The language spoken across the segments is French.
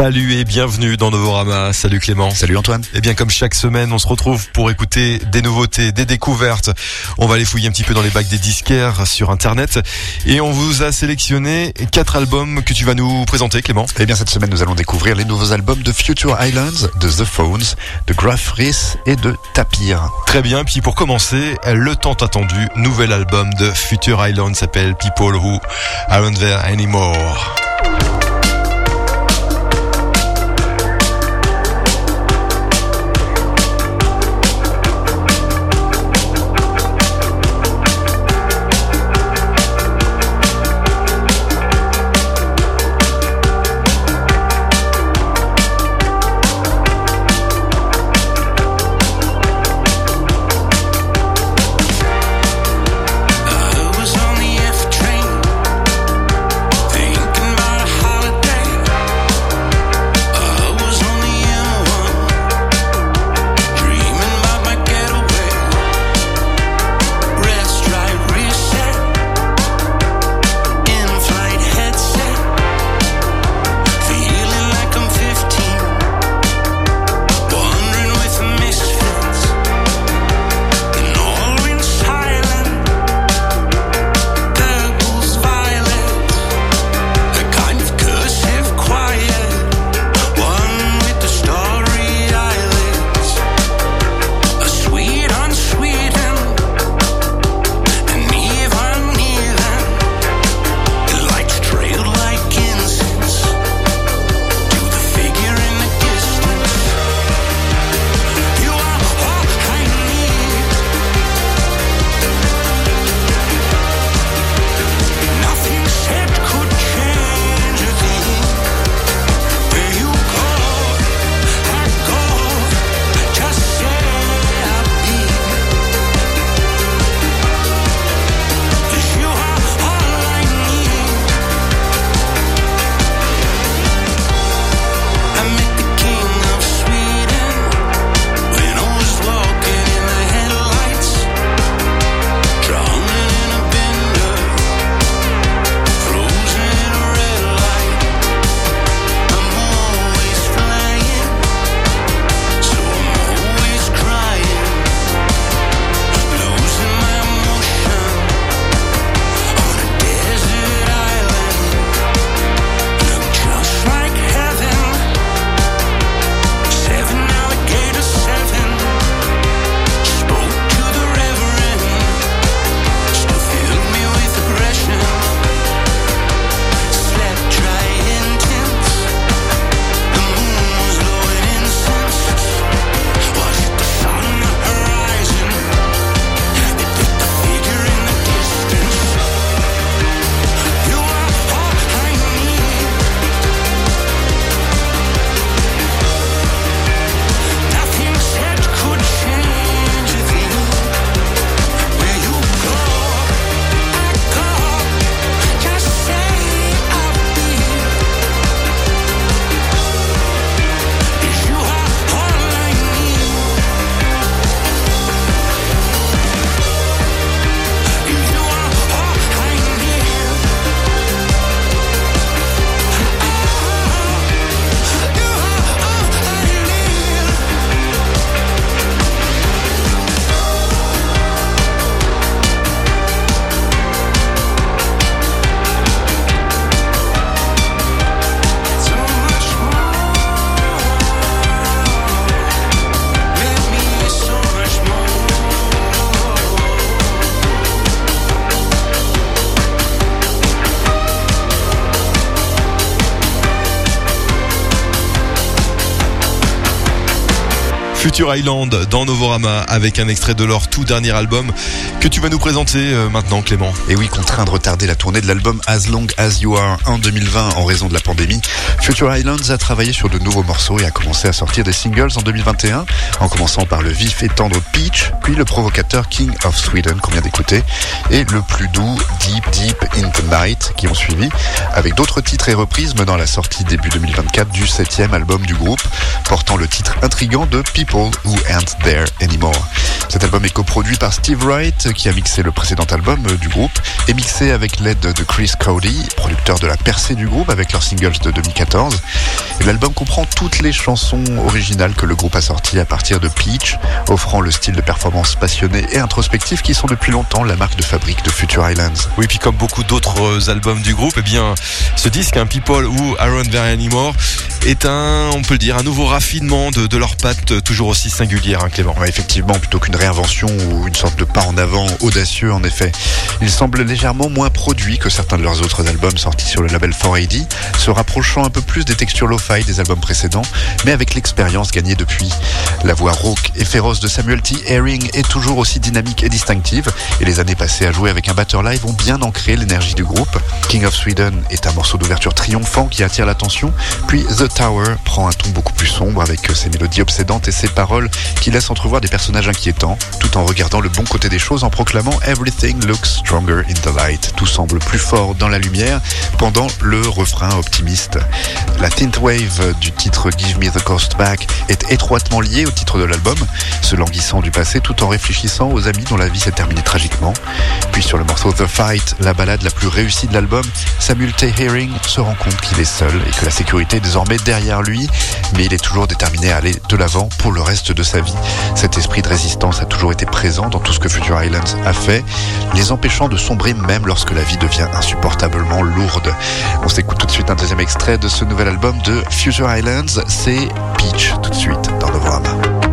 Salut et bienvenue dans Novorama. Salut Clément. Salut Antoine. Et bien comme chaque semaine, on se retrouve pour écouter des nouveautés, des découvertes. On va aller fouiller un petit peu dans les bacs des disquaires sur internet et on vous a sélectionné quatre albums que tu vas nous présenter Clément. Et bien cette semaine, nous allons découvrir les nouveaux albums de Future Islands, de The Phones, de Graf Rhys et de Tapir. Très bien, puis pour commencer, le tant attendu nouvel album de Future Islands s'appelle People Who Aren't There Anymore. Future Island dans Novorama avec un extrait de leur tout dernier album que tu vas nous présenter euh, maintenant Clément. Et oui, contraint de retarder la tournée de l'album As Long As You Are en 2020 en raison de la pandémie, Future Islands a travaillé sur de nouveaux morceaux et a commencé à sortir des singles en 2021, en commençant par le vif et tendre Peach, puis le provocateur King of Sweden qu'on vient d'écouter, et le plus doux Deep Deep in the Night qui ont suivi, avec d'autres titres et reprises menant à la sortie début 2024 du septième album du groupe, portant le titre intrigant de People Who Aren't There Anymore. Cet album est coproduit par Steve Wright, qui a mixé le précédent album euh, du groupe, et mixé avec l'aide de Chris Cody, producteur de la percée du groupe avec leurs singles de 2014. Et L'album comprend toutes les chansons originales que le groupe a sorties à partir de Peach, offrant le style de performance passionné et introspectif qui sont depuis longtemps la marque de fabrique de Future Islands. Oui, puis comme beaucoup d'autres euh, albums du groupe, eh bien, ce disque, un People ou Aaron Very Anymore, est un, on peut le dire, un nouveau raffinement de, de leurs pattes euh, toujours aussi singulières, hein, Clément. Effectivement, plutôt qu'une réinvention ou une sorte de pas en avant audacieux en effet. Il semble légèrement moins produit que certains de leurs autres albums sortis sur le label 4AD, se rapprochant un peu plus des textures lo-fi des albums précédents, mais avec l'expérience gagnée depuis. La voix rauque et féroce de Samuel T. Herring est toujours aussi dynamique et distinctive, et les années passées à jouer avec un batteur live ont bien ancré l'énergie du groupe. King of Sweden est un morceau d'ouverture triomphant qui attire l'attention, puis The Tower prend un ton beaucoup plus sombre avec ses mélodies obsédantes et ses paroles qui laissent entrevoir des personnages inquiétants, tout en regardant le bon côté des choses en proclamant Everything looks stronger in the light. Tout semble plus fort dans la lumière pendant le refrain optimiste. La synthwave du titre Give Me the Ghost Back est étroitement liée au titre de l'album, se languissant du passé tout en réfléchissant aux amis dont la vie s'est terminée tragiquement. Puis sur le morceau The Fight, la balade la plus réussie de l'album, Samuel T. Herring se rend compte qu'il est seul et que la sécurité est désormais derrière lui, mais il est toujours déterminé à aller de l'avant pour le reste de sa vie. Cet esprit de résistance a toujours été présent dans tout ce que Future Islands a fait, les empêchant de sombrer même lorsque la vie devient insupportablement lourde. On s'écoute tout de suite un deuxième extrait de ce nouvel album de Future Islands, c'est Peach tout de suite dans Novorama. Life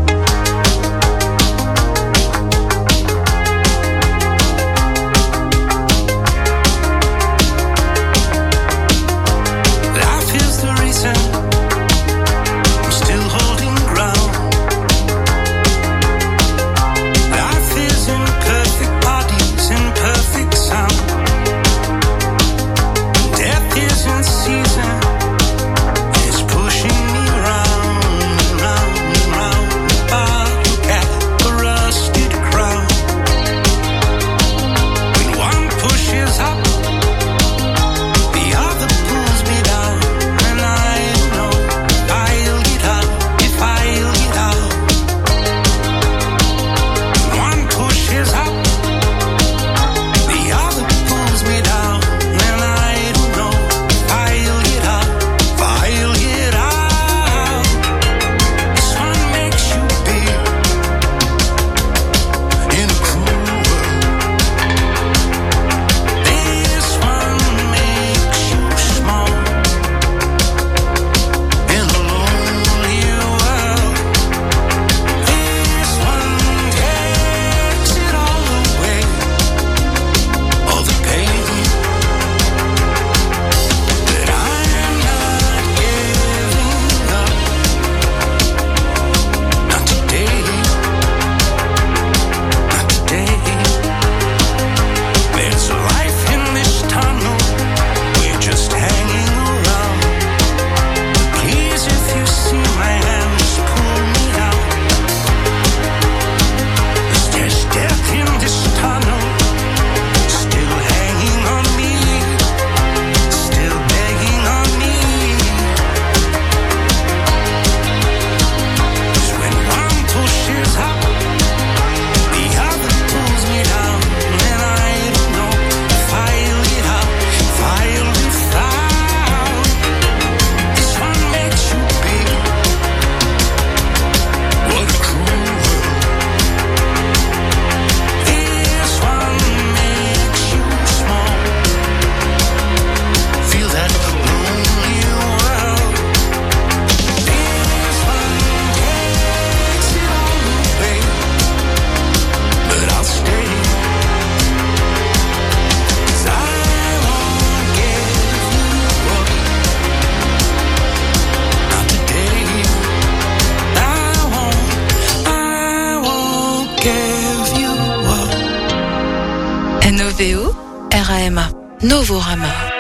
RAMA, Novorama.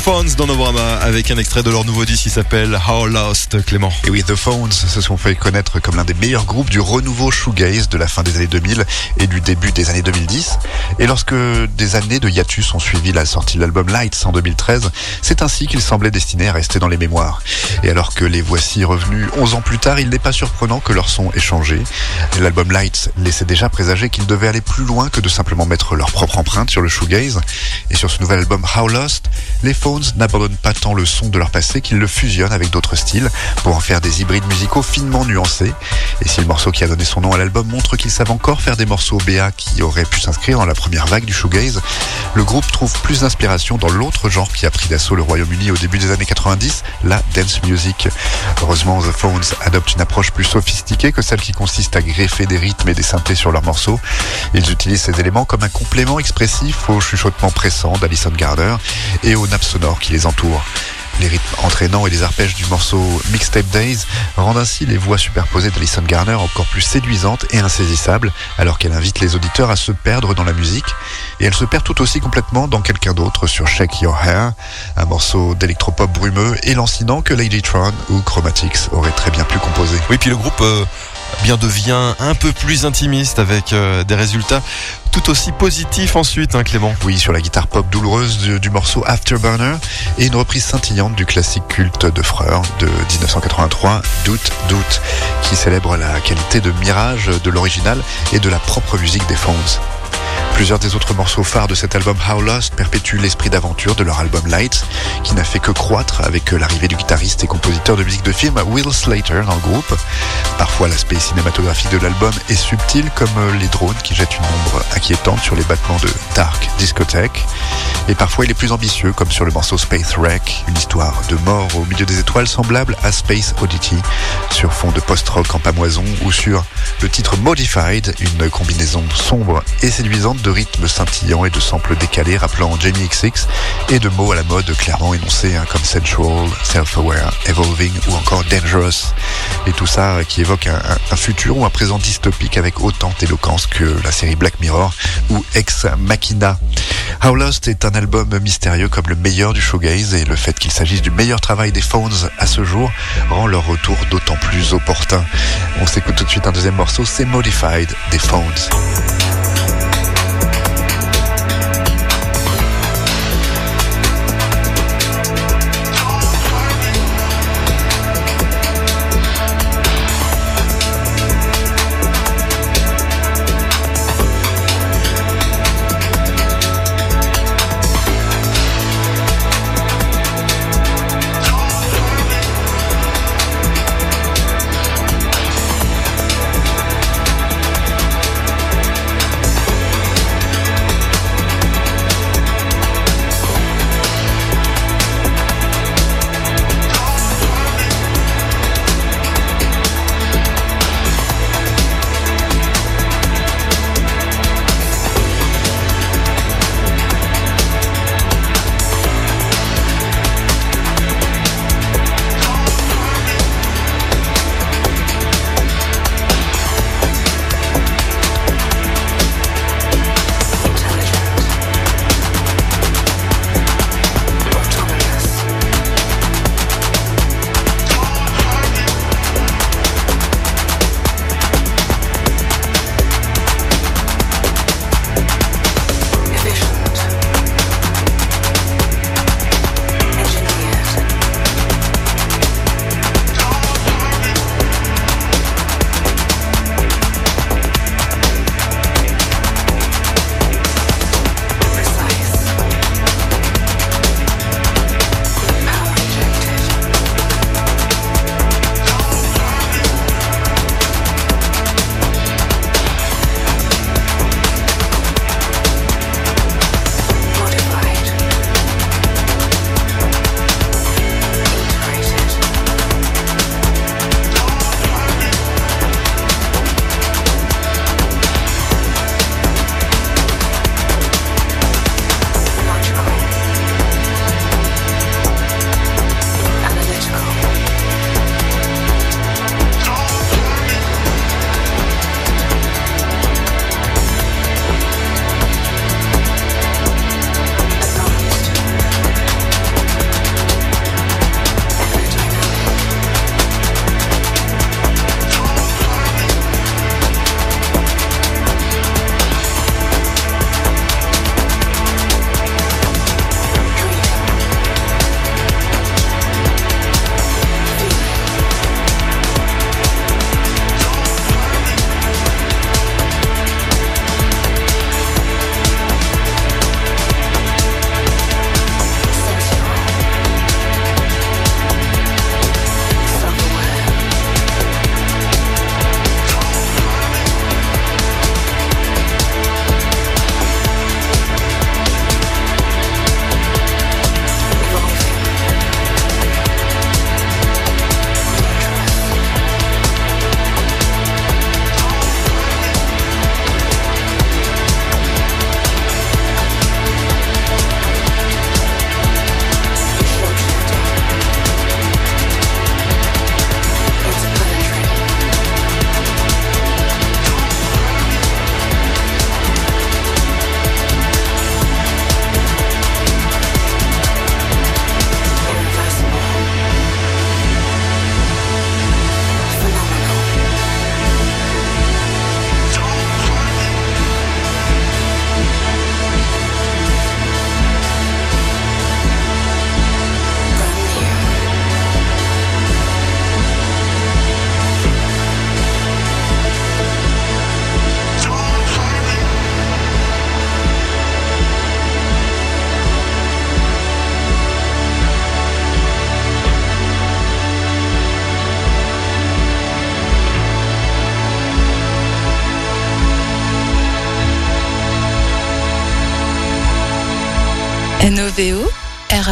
Phones dans Novorama avec un extrait de leur nouveau disque qui s'appelle How Lost, Clément. Et oui, The Phones se sont fait connaître comme l'un des meilleurs groupes du renouveau shoegaze de la fin des années 2000 et du début des années 2010. Et lorsque des années de hiatus ont suivi la sortie de l'album Lights en 2013, c'est ainsi qu'ils semblaient destinés à rester dans les mémoires. Et alors que les voici revenus 11 ans plus tard, il n'est pas surprenant que leur son ait changé. L'album Lights laissait déjà présager qu'ils devaient aller plus loin que de simplement mettre leur propre empreinte sur le shoegaze. Et sur ce nouvel album How Lost, les Phones n'abandonnent pas tant le son de leur passé qu'ils le fusionnent avec d'autres styles pour en faire des hybrides musicaux finement nuancés. Et si le morceau qui a donné son nom à l'album montre qu'ils savent encore faire des morceaux BA qui auraient pu s'inscrire dans la première vague du shoegaze, le groupe trouve plus d'inspiration dans l'autre genre qui a pris d'assaut le Royaume-Uni au début des années 90, la dance music. Heureusement, The Phones adoptent une approche plus sophistiquée que celle qui consiste à greffer des rythmes et des synthés sur leurs morceaux. Ils utilisent ces éléments comme un complément expressif au chuchotement pressant d'Alison Garner et aux nappes sonores qui les entourent. Les rythmes entraînants et les arpèges du morceau Mixtape Days rendent ainsi les voix superposées d'Alison Garner encore plus séduisantes et insaisissables, alors qu'elle invite les auditeurs à se perdre dans la musique. Et elle se perd tout aussi complètement dans quelqu'un d'autre sur Shake Your Hair, un morceau d'électropop brumeux et lancinant que Lady Tron ou Chromatics auraient très bien pu composer. Oui, puis le groupe euh, bien devient un peu plus intimiste avec euh, des résultats tout aussi positifs ensuite, hein, Clément. Oui, sur la guitare pop douloureuse du, morceau Afterburner et une reprise scintillante du classique culte de Freur de 1983, Doute, Doute, qui célèbre la qualité de mirage de l'original et de la propre musique des Phones. Plusieurs des autres morceaux phares de cet album How Lost perpétuent l'esprit d'aventure de leur album Lights, qui n'a fait que croître avec l'arrivée du guitariste et compositeur de musique de film Will Slater dans le groupe. Parfois, l'aspect cinématographique de l'album est subtil, comme les drones qui jettent une ombre inquiétante sur les battements de Dark Discotheque. Et parfois, il est plus ambitieux, comme sur le morceau Space Wreck, une histoire de mort au milieu des étoiles semblable à Space Oddity, sur fond de post-rock en pamoison, ou sur le titre Modified, une combinaison sombre et séduisante de rythmes scintillants et de samples décalés rappelant Jamie XX et de mots à la mode clairement énoncés hein, comme sensual, self-aware, evolving ou encore dangerous. Et tout ça euh, qui évoque un, futur ou un présent dystopique avec autant d'éloquence que la série Black Mirror ou Ex Machina. How Lost est un album mystérieux comme le meilleur du showgaze et le fait qu'il s'agisse du meilleur travail des Phones à ce jour rend leur retour d'autant plus opportun. On s'écoute tout de suite un deuxième morceau, c'est Modified des Phones.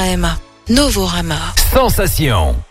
RAMA, Novorama. Sensation.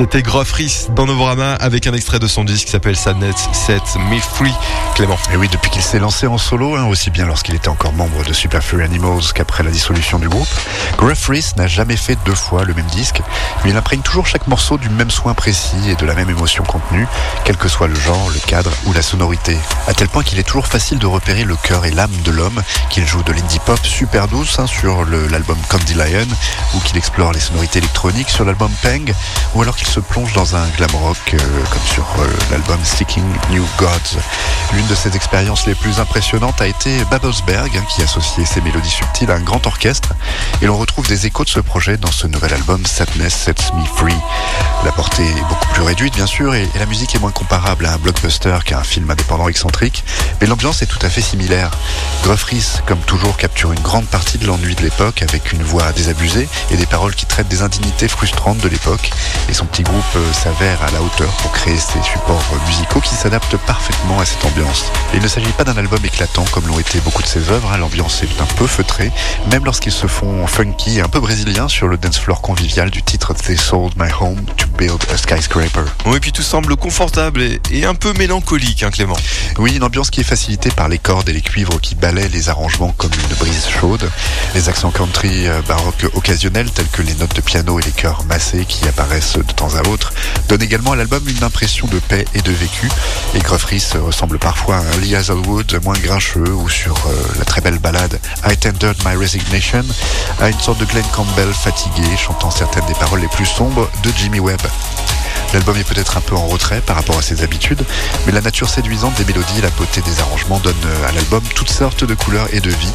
C'était Groffris dans Novorama avec un extrait de son disque qui s'appelle Sadness Set Me Free. Clément. Et oui, depuis qu'il s'est lancé en solo, hein, aussi bien lorsqu'il était encore membre de Super Furry Animals qu'après la dissolution du groupe, Gruff Rhys n'a jamais fait deux fois le même disque, mais il imprègne toujours chaque morceau du même soin précis et de la même émotion contenue, quel que soit le genre, le cadre ou la sonorité. À tel point qu'il est toujours facile de repérer le cœur et l'âme de l'homme, qu'il joue de l'indie pop super douce hein, sur l'album Candy Lion, ou qu'il explore les sonorités électroniques sur l'album Peng, ou alors qu'il se plonge dans un glam rock euh, comme sur euh, l'album Seeking New Gods. L'une de ses expériences les plus impressionnantes a été Babelsberg, hein, qui associait ses mélodies subtiles à un grand orchestre, et l'on retrouve des échos de ce projet dans ce nouvel album Sadness Sets Me Free. La portée est beaucoup plus réduite bien sûr, et, la musique est moins comparable à un blockbuster qu'à un film indépendant excentrique, mais l'ambiance est tout à fait similaire. Gruff Rhys, comme toujours, capture une grande partie de l'ennui de l'époque avec une voix désabusée et des paroles qui traitent des indignités frustrantes de l'époque, et son petit groupe euh, s'avère à la hauteur pour créer ces supports musicaux qui s'adaptent parfaitement à cette ambiance. Il ne s'agit pas d'un album éclatant comme l'ont été beaucoup de ses œuvres, hein. l'ambiance est un peu feutrée, même lorsqu'ils se font funky et un peu brésiliens sur le dance floor convivial du titre They Sold My Home to Build a Skyscraper. Oui, et puis tout semble confortable et, et un peu mélancolique, hein, Clément. Oui, une ambiance qui est facilitée par les cordes et les cuivres qui balaient les arrangements comme une brise chaude, les accents country euh, baroque occasionnels tels que les notes de piano et les chœurs massés qui apparaissent de temps à autre donnent également à l'album une impression de paix et de vécu. Et Gruff Rhys ressemble parfois à un Lee Hazelwood moins grincheux ou sur euh, la très belle ballade I Tendered My Resignation à une sorte de Glenn Campbell fatigué chantant certaines des paroles les plus sombres de Jimmy Webb. L'album est peut-être un peu en retrait par rapport à ses habitudes, mais la nature séduisante des mélodies et la beauté des arrangements donnent euh, à l'album toutes sortes de couleurs et de vie.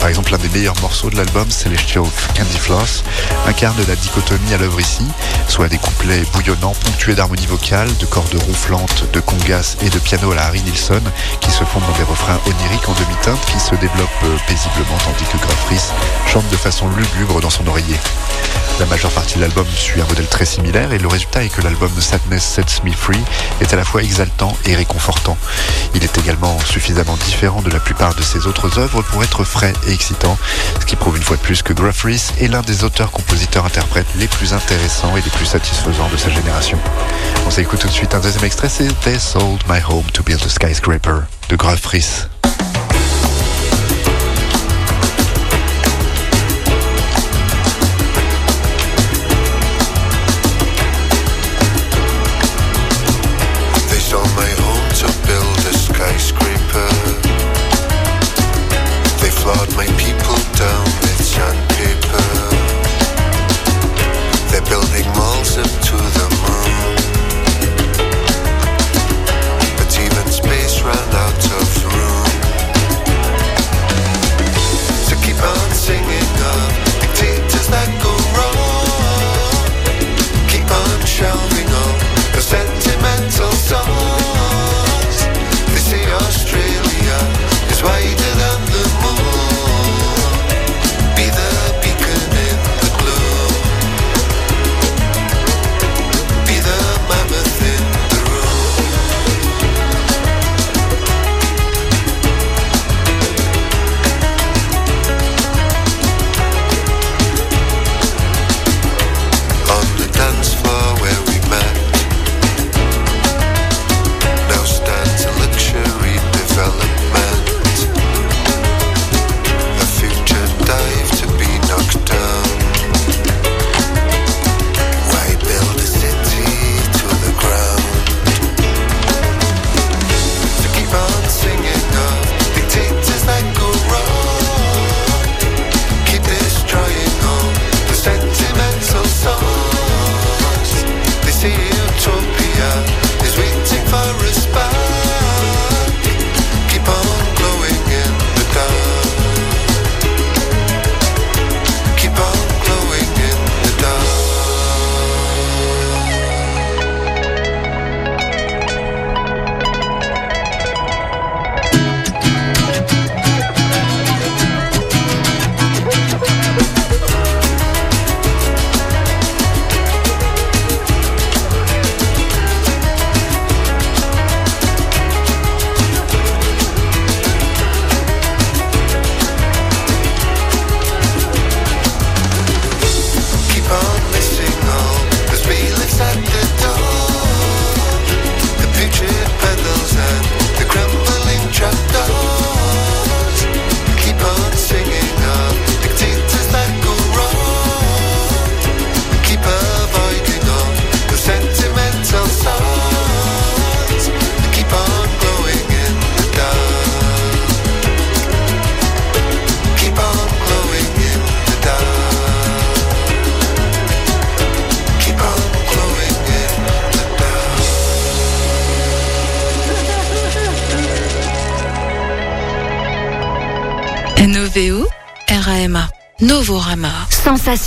Par exemple, l'un des meilleurs morceaux de l'album, Celestial Candy Floss, incarne la dichotomie à l'œuvre ici, soit des couplets bouillonnants, ponctués d'harmonies vocales, de cordes ronflantes, de congas et de piano à la Harry Nilsson, qui se fondent dans des refrains oniriques en demi-teinte qui se développent euh, paisiblement tandis que Rhys chante de façon lugubre dans son oreiller. La majeure partie de l'album suit un modèle très similaire et le résultat est que l'album Sadness Sets Me Free est à la fois exaltant et réconfortant. Il est également suffisamment différent de la plupart de ses autres œuvres pour être frais et excitant, ce qui prouve une fois de plus que Rhys est l'un des auteurs-compositeurs-interprètes les plus intéressants et les plus satisfaisants de sa génération. On s'écoute tout de suite un deuxième extrait, c'est They Sold My Home to Build a Skyscraper de Gruff Rhys.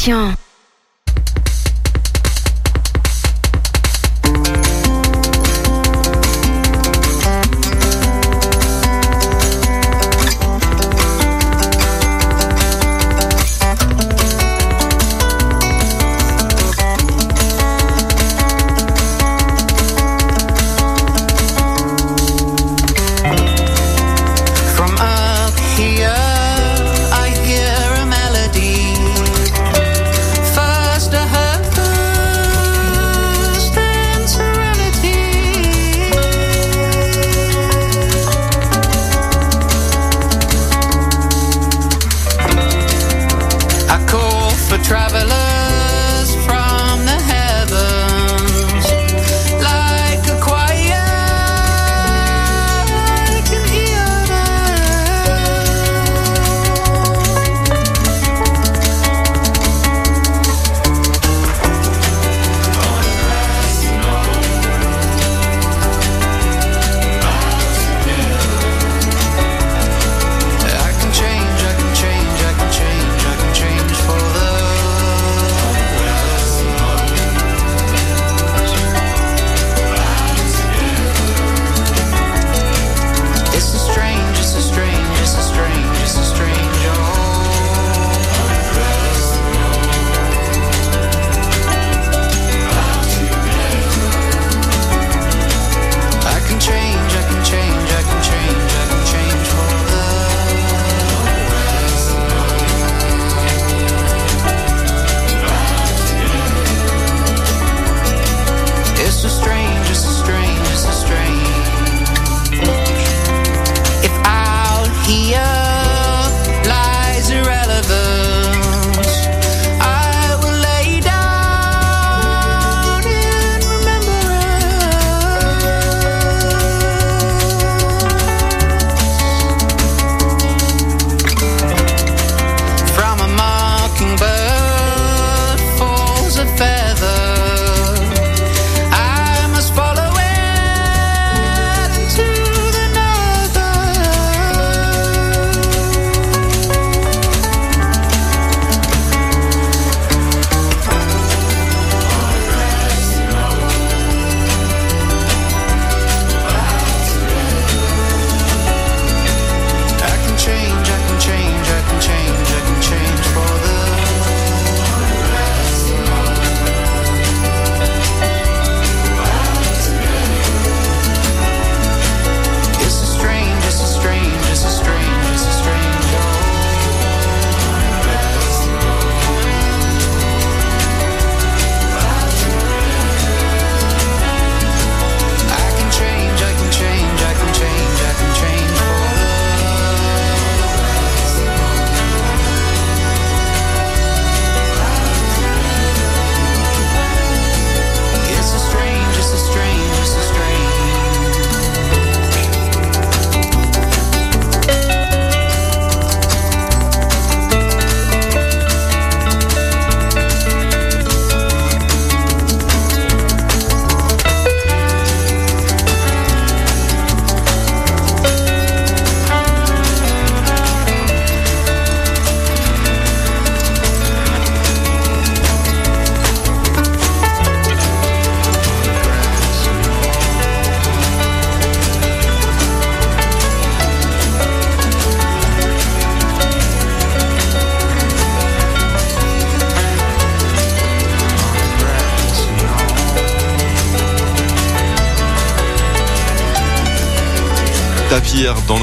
Sensation.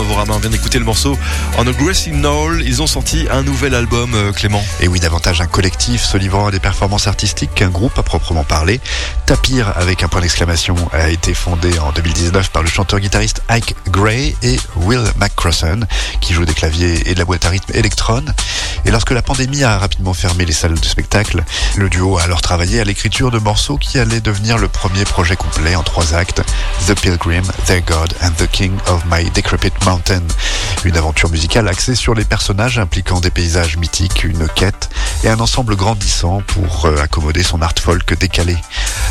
of On vient d'écouter le morceau On a Grassy Knoll. Ils ont sorti un nouvel album, euh, Clément. Et oui, davantage un collectif se livrant à des performances artistiques qu'un groupe à proprement parler. Tapir, avec un point d'exclamation, a été fondé en 2019 par le chanteur-guitariste Ike Gray et Will McCrossan, qui joue des claviers et de la boîte à rythme Electron. Et lorsque la pandémie a rapidement fermé les salles de spectacle, le duo a alors travaillé à l'écriture de morceaux qui allaient devenir le premier projet complet en trois actes, The Pilgrim, Their God and the King of My Decrepit Mountain. Une aventure musicale axée sur les personnages impliquant des paysages mythiques, une quête et un ensemble grandissant pour euh, accommoder son art folk décalé.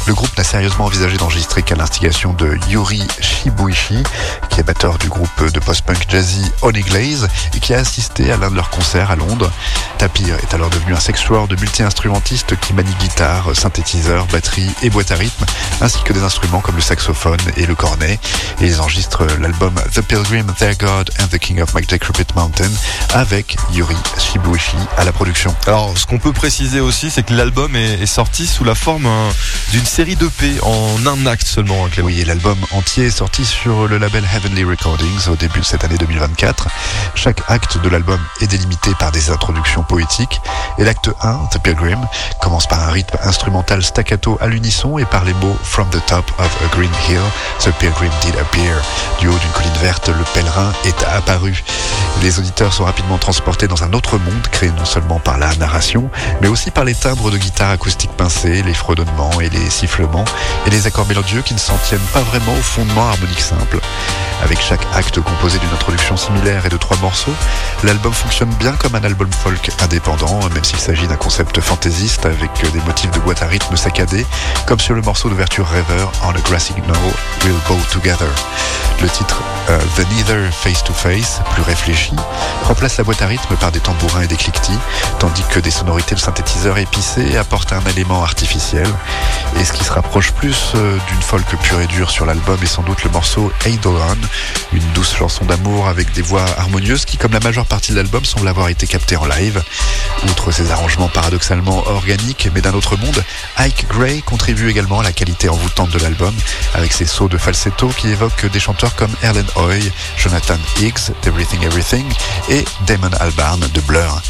Le groupe n'a sérieusement envisagé d'enregistrer qu'à l'instigation de Yuri Shibuishi, qui est batteur du groupe de post-punk jazzy Honey Glaze et qui a assisté à l'un de leurs concerts à Londres. Tapir est alors devenu un sexueur de multi-instrumentiste qui manie guitare, synthétiseur, batterie et boîte à rythme, ainsi que des instruments comme le saxophone et le cornet. Et ils enregistrent l'album The Pilgrim, Their God and the King of My Decrepit Mountain avec Yuri Shibuishi à la production. Alors, ce qu'on peut préciser aussi, c'est que l'album est, sorti sous la forme hein, d'une série d'EP en un acte seulement, hein. Oui, l'album entier est sorti sur le label Heavenly Recordings au début de cette année 2024. Chaque acte de l'album est délimité par des introductions poétiques. Et l'acte 1, The Pilgrim, commence par un rythme instrumental staccato à l'unisson et par les mots From the top of a green hill, The Pilgrim did appear. Du haut d'une colline verte, le pèlerin est apparu. Les auditeurs sont rapidement transportés dans un autre monde créé non seulement par la narration, mais aussi par les timbres de guitare acoustique pincés, les fredonnements et les et les accords mélodieux qui ne s'en tiennent pas vraiment au fondement harmonique simple. Avec chaque acte composé d'une introduction similaire et de trois morceaux, l'album fonctionne bien comme un album folk indépendant, même s'il s'agit d'un concept fantaisiste avec des motifs de boîte à rythme saccadés, comme sur le morceau d'ouverture Rêver On a Grassy Knoll, We'll Bow Together. Le titre euh, The Neither Face to Face, plus réfléchi, remplace la boîte à rythme par des tambourins et des cliquetis, tandis que des sonorités de synthétiseurs épicés apportent un élément artificiel. Ce qui se rapproche plus euh, d'une folk pure et dure sur l'album est sans doute le morceau Eidolon, une douce chanson d'amour avec des voix harmonieuses qui, comme la majeure partie de l'album, semble avoir été captée en live. Outre ces arrangements paradoxalement organiques mais d'un autre monde, Ike Gray contribue également à la qualité envoûtante de l'album, avec ses sauts de falsetto qui évoquent des chanteurs comme Erlen Hoy, Jonathan Higgs d'Everything Everything et Damon Albarn de Blur.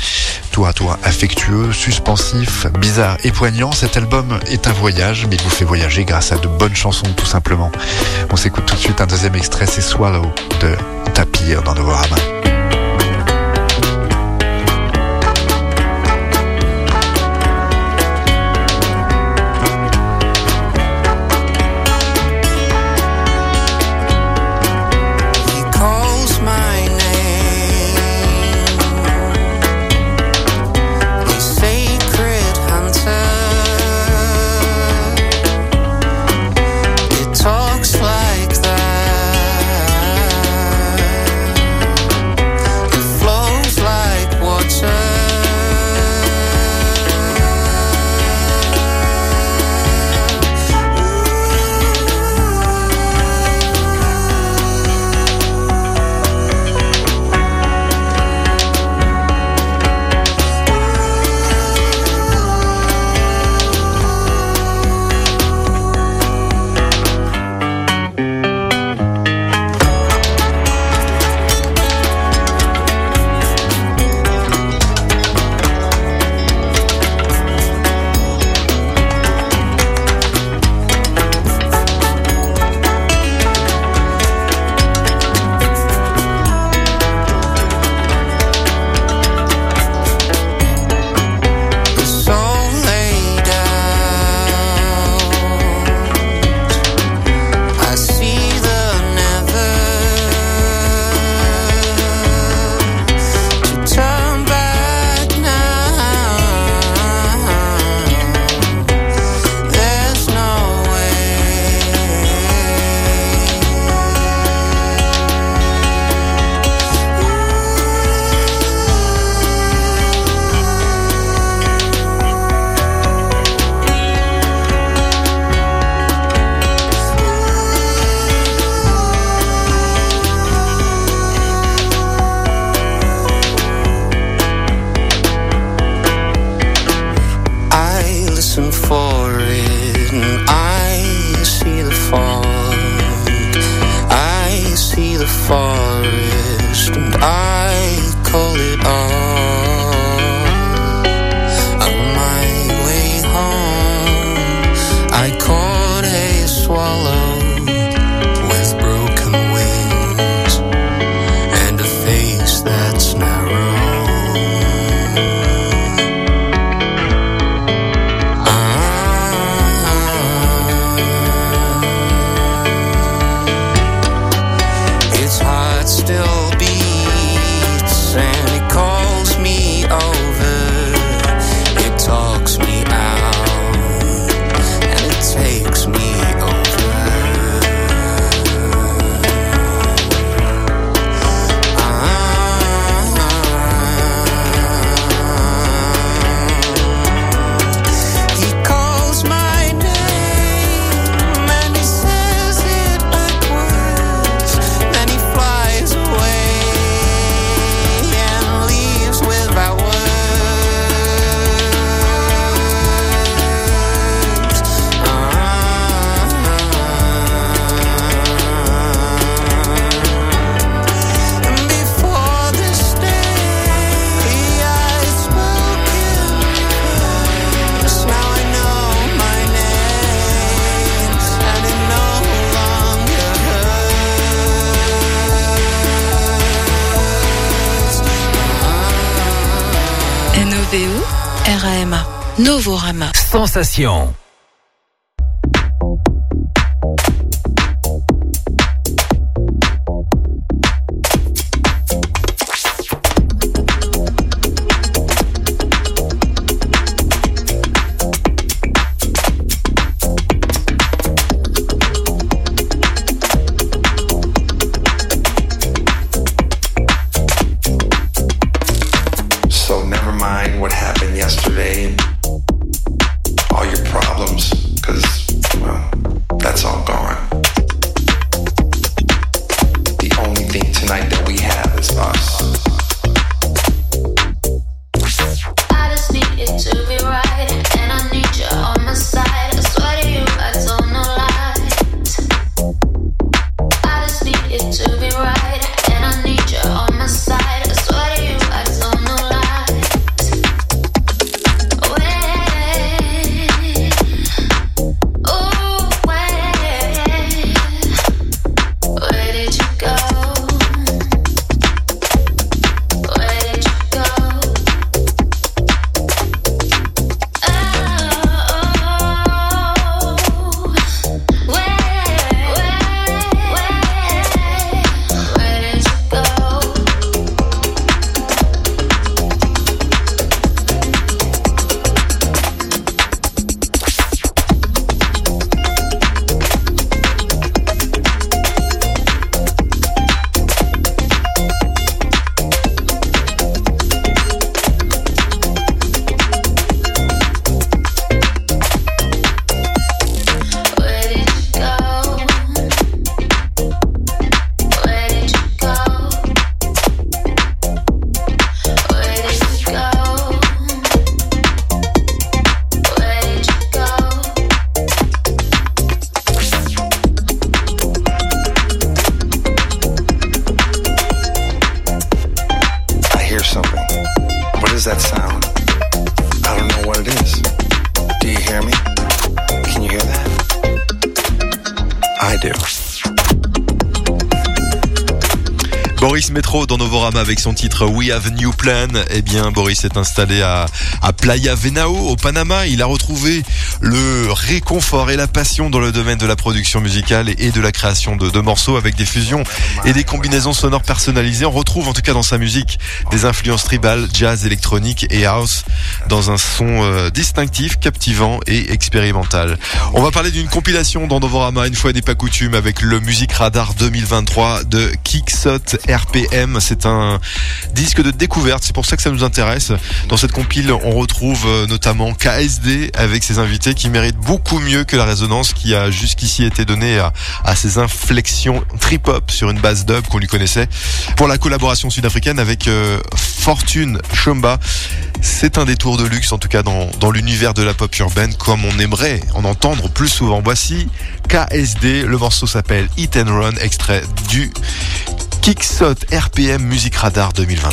Tour à tour affectueux, suspensif, bizarre et poignant, cet album est un voyage, mais il vous fait voyager grâce à de bonnes chansons tout simplement. On s'écoute tout de suite un deuxième extrait, c'est Swallow de Tapir dans Novorama. Novorama. Sensation. Avec son titre We Have New Plan. Eh bien, Boris est installé à, Playa Venao, au Panama. Il a retrouvé le réconfort et la passion dans le domaine de la production musicale et, de la création de morceaux avec des fusions et des combinaisons sonores personnalisées. On retrouve en tout cas dans sa musique des influences tribales, jazz, électronique et house dans un son euh, distinctif, captivant et expérimental. On va parler d'une compilation dans Novorama, une fois n'est pas coutume, avec le Music Radar 2023 de Kicksot RPM. C'est un disque de découverte, c'est pour ça que ça nous intéresse. Dans cette compile, on retrouve euh, notamment KSD avec ses invités qui méritent beaucoup mieux que la résonance qui a jusqu'ici été donnée à, à ses inflexions trip-hop sur une base dub qu'on lui connaissait. Pour la collaboration sud-africaine avec euh, Fortune Chomba, c'est un détour de luxe, en tout cas dans, dans l'univers de la pop urbaine, comme on aimerait en entendre plus souvent. Voici KSD, le morceau s'appelle Hit and Run, extrait du Kicksot RPM Music Radar 2023.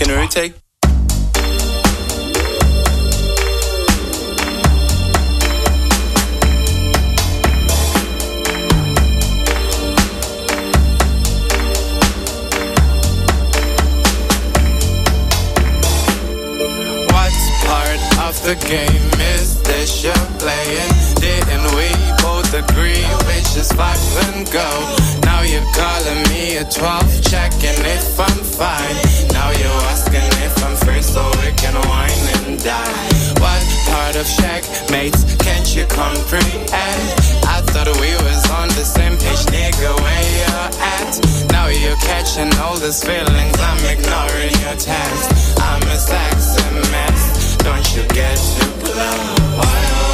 The game is this you're playing? Didn't we both agree which is five and go? Now you're calling me a 12, checking if I'm fine. Now you're asking if I'm free so we can wine and dine. What part of checkmates can't you comprehend? I thought we was on the same page, nigga, where you're at. Now you're catching all these feelings, I'm ignoring your text. I'm a sexy mess, don't you get too close? Why,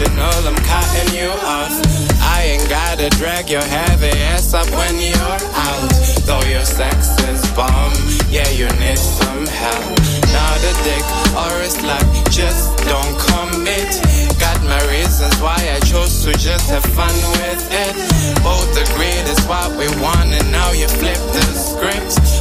I'm cutting you off. I ain't gotta drag your heavy ass up when you're out. Though your sex is bomb, yeah, you need some help. Not a dick or a slut, just don't commit. Got my reasons why I chose to just have fun with it. Both agreed it's what we want, and now you flip the script.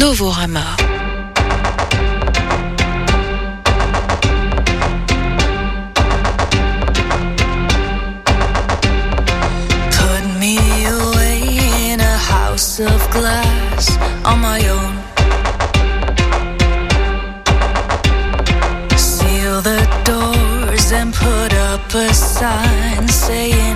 Novorama. Put me away in a house of glass on my own. Seal the doors and put up a sign saying.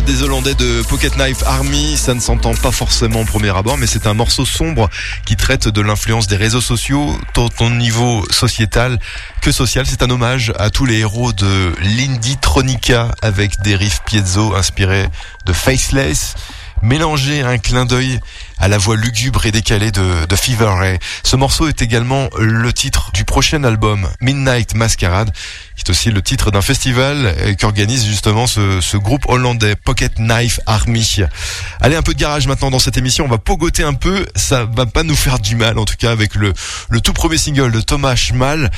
Des Hollandais de Pocket Knife Army, ça ne s'entend pas forcément au premier abord, mais c'est un morceau sombre qui traite de l'influence des réseaux sociaux, tant au niveau sociétal que social. C'est un hommage à tous les héros de l'Indie Tronica avec des riffs piezo inspirés de Faceless, mélangé à un clin d'œil à la voix lugubre et décalée de, de Fever Ray. Ce morceau est également le titre du prochain album Midnight Masquerade, qui est aussi le titre d'un festival euh, qu'organise justement ce, ce groupe hollandais Pocket Knife Army. Allez, un peu de garage maintenant dans cette émission. On va pogoter un peu. Ça va pas nous faire du mal, en tout cas, avec le, le tout premier single de Thomas Schmal.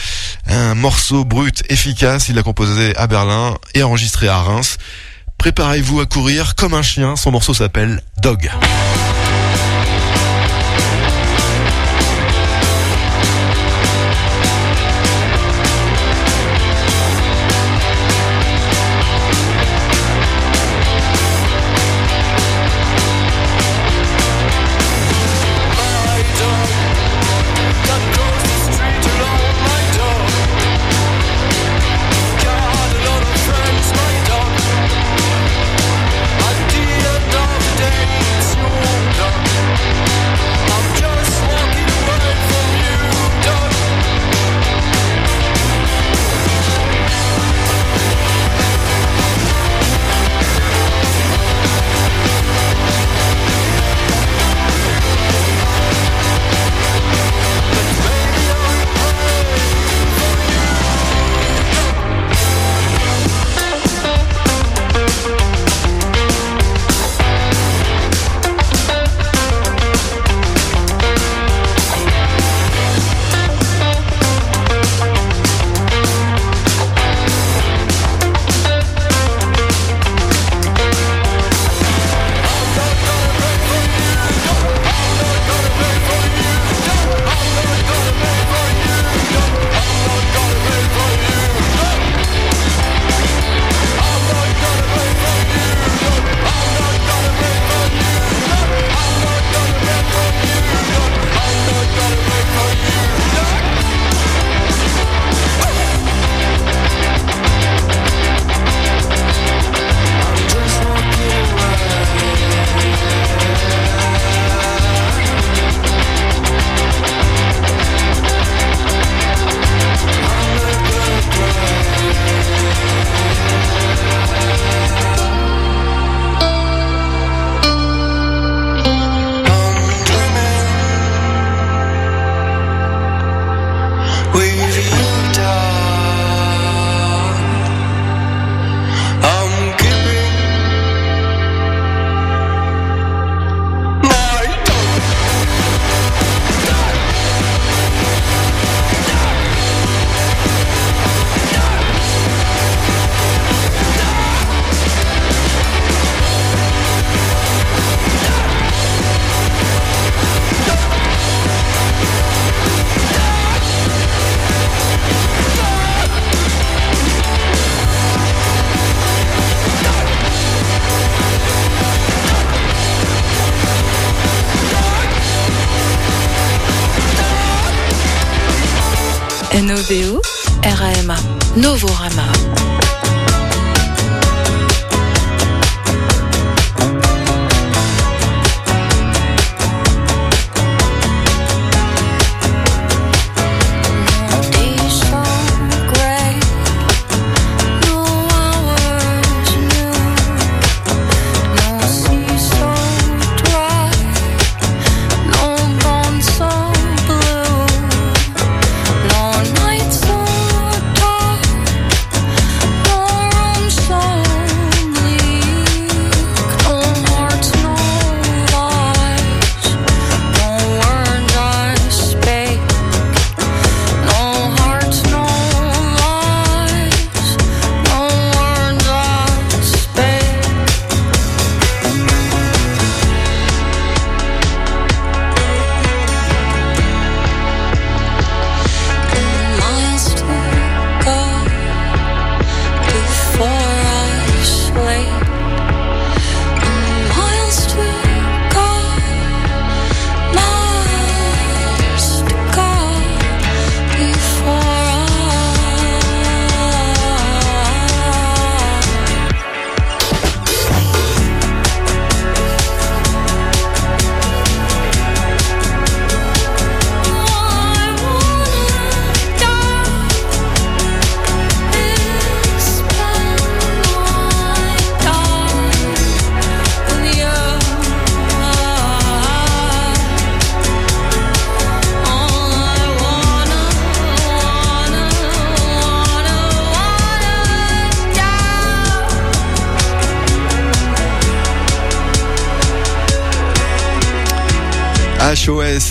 Un morceau brut, efficace. Il l'a composé à Berlin et enregistré à Reims. Préparez-vous à courir comme un chien. Son morceau s'appelle Dog.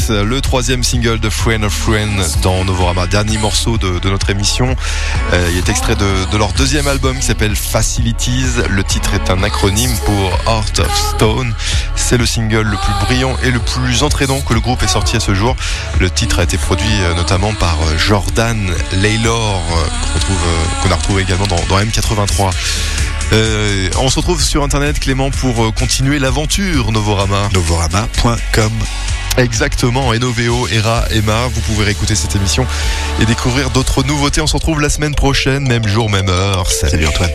Le troisième single de Friend of Friend dans Novorama, dernier morceau de, notre émission. Euh, il est extrait de, leur deuxième album qui s'appelle Facilities. Le titre est un acronyme pour Heart of Stone. C'est le single le plus brillant et le plus entraînant que le groupe ait sorti à ce jour. Le titre a été produit euh, notamment par euh, Jordan Laylor, qu'on a retrouvé également dans, dans M83. Euh, on se retrouve sur internet Clément pour continuer l'aventure Novorama. Novorama.com. Exactement, Enoveo, Era, Emma, vous pouvez réécouter cette émission et découvrir d'autres nouveautés. On se retrouve la semaine prochaine, même jour, même heure. Salut. Antoine.